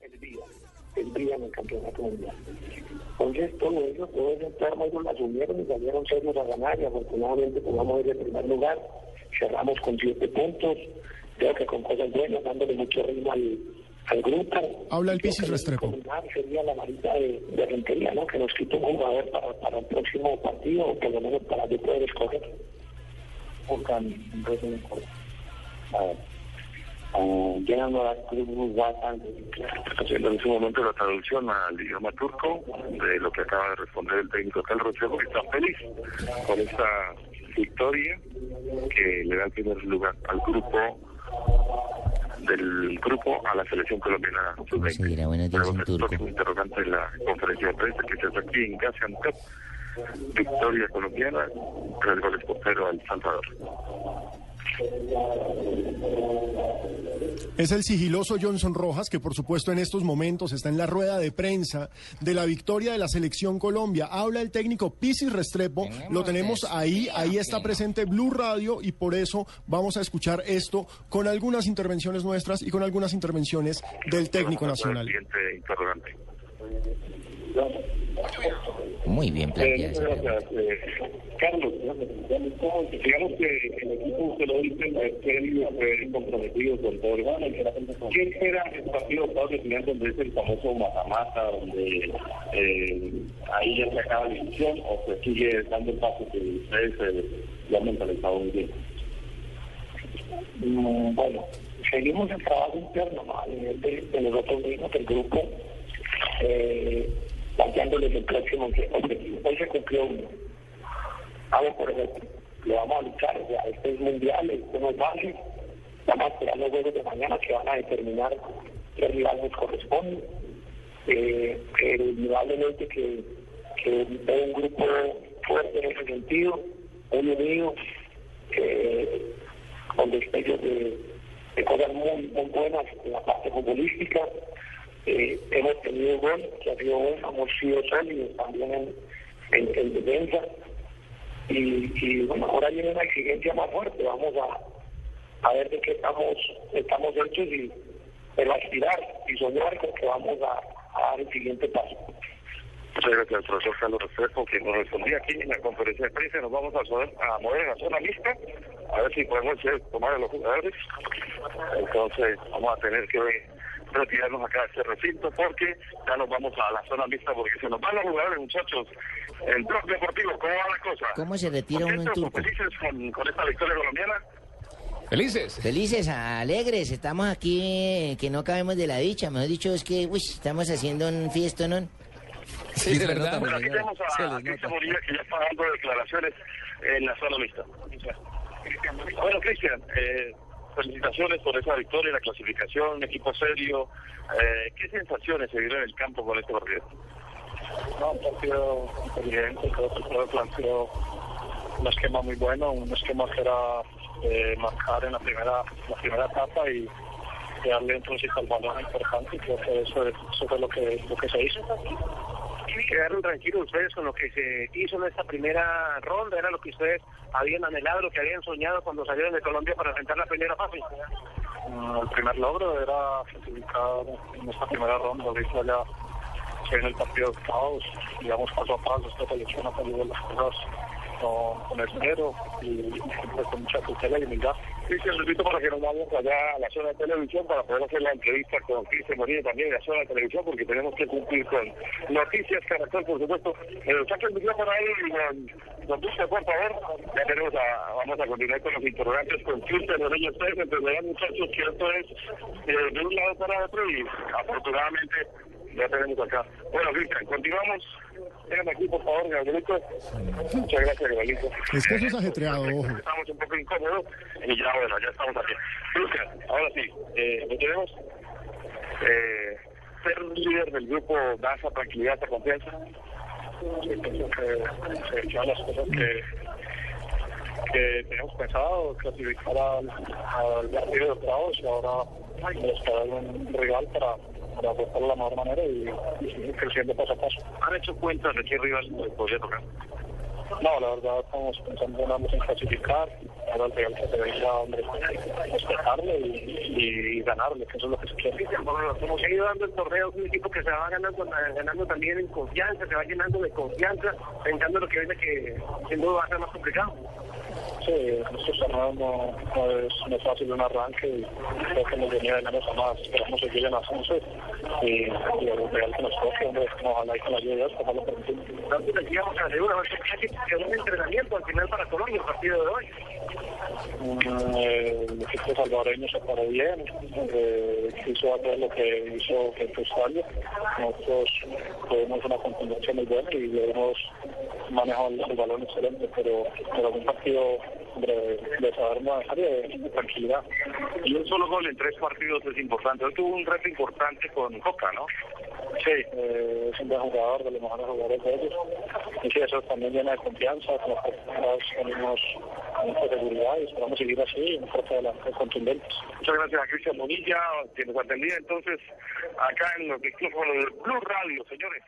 el día, el día en el campeonato mundial. Entonces, todo eso, todo ese termo, ellos lo asumieron y salieron serios a ganar y afortunadamente podamos ir en primer lugar. Cerramos con siete puntos, creo que con cosas buenas, dándole mucho ritmo al, al grupo. Habla el Pisis Restrepo. Sería la marita de, de Rentería, ¿no? Que nos quita un jugador para, para el próximo partido, o por lo menos para yo poder escoger. Entonces, a ver. Llegando a haciendo en su momento la traducción al idioma turco de lo que acaba de responder el técnico Tal Rochejo, que está feliz con esta victoria que le da el primer lugar al grupo del grupo a la selección colombiana ¿Cómo se dirá buenos días en turco? interrogante en la conferencia de prensa que se hace aquí en Gaziantep victoria colombiana tres goles por cero al Salvador Es el sigiloso Johnson Rojas, que por supuesto en estos momentos está en la rueda de prensa de la victoria de la selección Colombia. Habla el técnico Pisis Restrepo, lo tenemos ahí, ahí está presente Blue Radio y por eso vamos a escuchar esto con algunas intervenciones nuestras y con algunas intervenciones del técnico nacional. Muy bien Eh, planteada esa muchas pregunta. gracias. Eh, Carlos, digamos que el equipo usted lo dice, es serio, fue comprometido con todo el mundo. ¿Qué espera el partido de final donde es el famoso mata-mata, donde eh, ahí ya se acaba la división o se sigue dando el paso que ustedes eh, lo han mentalizado muy bien? Mm, bueno, seguimos el trabajo interno ¿no? a nivel de, de nosotros mismos, del grupo, eh, planteándoles el próximo objetivo. Hoy se cumplió uno. Vamos por ejemplo, lo vamos a luchar, o sea, este es mundial, esto no es fácil. Vamos a esperar los juegos de mañana que van a determinar qué rival nos corresponde. Eh, pero indudablemente que, que un grupo fuerte en ese sentido, muy unido, con destellos de, de cosas muy, muy buenas en la parte futbolística. Eh, hemos tenido gol, que ha sido bueno, hemos sido sólidos también en, en, en defensa. Y, y bueno, ahora viene una exigencia más fuerte, vamos a, a ver de qué estamos, estamos hechos y pero aspirar y soñar con que vamos a, dar el siguiente paso. Muchas gracias al profesor Carlos Restrepo, que nos respondía aquí en la conferencia de prensa. Nos vamos a, mover- a mover en la zona a ver si podemos eh, tomar a los jugadores. Entonces, vamos a tener que retirarnos acá de este recinto porque ya nos vamos a la zona mixta porque se nos van los jugadores, muchachos. El Blog Deportivo, ¿cómo va la cosa? ¿Cómo se retira uno en felices con, con esta victoria colombiana? Felices. Felices, alegres, estamos aquí eh, que no cabemos de la dicha. Mejor dicho, es que uy, estamos haciendo un fiestón. ¿no? Sí, de verdad. Bueno, aquí tenemos a, a Cristian Bolívar que ya está dando declaraciones en la zona mixta. Bueno, Cristian, eh, felicitaciones por esa victoria, la clasificación, equipo serio. Eh, ¿Qué sensaciones se vieron en el campo con este partido? No, un partido inteligente, creo que el planteó un esquema muy bueno, un esquema que era eh, marcar en la primera, la primera etapa y, darle un al balón importante creo que eso, eso fue lo que, lo que se hizo. Quedaron tranquilos ustedes con lo que se hizo en esta primera ronda? ¿Era lo que ustedes habían anhelado, lo que habían soñado cuando salieron de Colombia para enfrentar la primera fase? Mm, El primer logro era clasificar en esta primera ronda, ahorita ya viene el partido de octavos, digamos paso a paso, esta selección ha salido las cosas con, con esmero y siempre con mucha tutela y humildad. Cristian, repito para que nos vamos allá a la zona de televisión para poder hacer la entrevista con Cristian Morillo también en la zona de televisión porque tenemos que cumplir con noticias, Caracol, por supuesto. Eh, saca el micrófono ahí nos dice, por favor. Ya tenemos a, vamos a continuar con los interrogantes con Cristian Morillo ustedes, entenderán muchachos que esto es eh, de un lado para otro y afortunadamente ya tenemos acá. Bueno, Cristian, continuamos. Vengan aquí, por favor, Gabrielito. Muchas gracias, Gabrielito. Es que eso es ajetreado, ojo. Estamos un poco incómodos y ya, bueno, ya estamos aquí. Cristian, ahora sí, eh, ¿lo tenemos? Eh, ser líder del grupo da esa tranquilidad, esa confianza. Echaron las cosas que, que teníamos pensado, clasificar al, al partido de octavos y ahora buscar un rival para, para aportar de la mejor manera y, y seguir creciendo paso a paso. ¿Han hecho cuentas de qué rival podría tocar? No, la verdad estamos pensando en ambos en clasificar, ahora el Real que se venga, hombre, respetarle y, y, ganarle, que eso es lo que se quiere. Como se ha ido dando el torneo, es un equipo que se va ganando, ganando también en confianza, se va llenando de confianza, pensando en lo que viene que sin duda va a ser más complicado. Sí, estos torneos no, no, es, no es fácil un arranque y creo que nos venía de menos a más. Esperamos seguir en ascenso y, y el Real que nos toque, hombre, ojalá y con la ayuda de ojalá permita. Entonces, decíamos a seguro, que un entrenamiento al final para Colombia el partido de hoy. Eh, el equipo salvadoreño se paró bien, eh, hizo a todo lo que hizo frente a. Nosotros tuvimos una contundencia muy buena y manejado el, el balón excelente, pero, pero un partido de, de saber manejar y de, de, tranquilidad. Y un solo gol en tres partidos es importante. Hoy tuvo un reto importante con Coca, ¿no? Sí, eh, es un buen jugador, de los mejores jugadores de ellos. Y sí, eso también llena de confianza, con personas tenemos mucha seguridad y esperamos seguir así, un fuerte adelante contundentes. Muchas gracias a Cristian Bonilla, que nos atendía entonces acá en los micrófonos del Blue Radio, señores.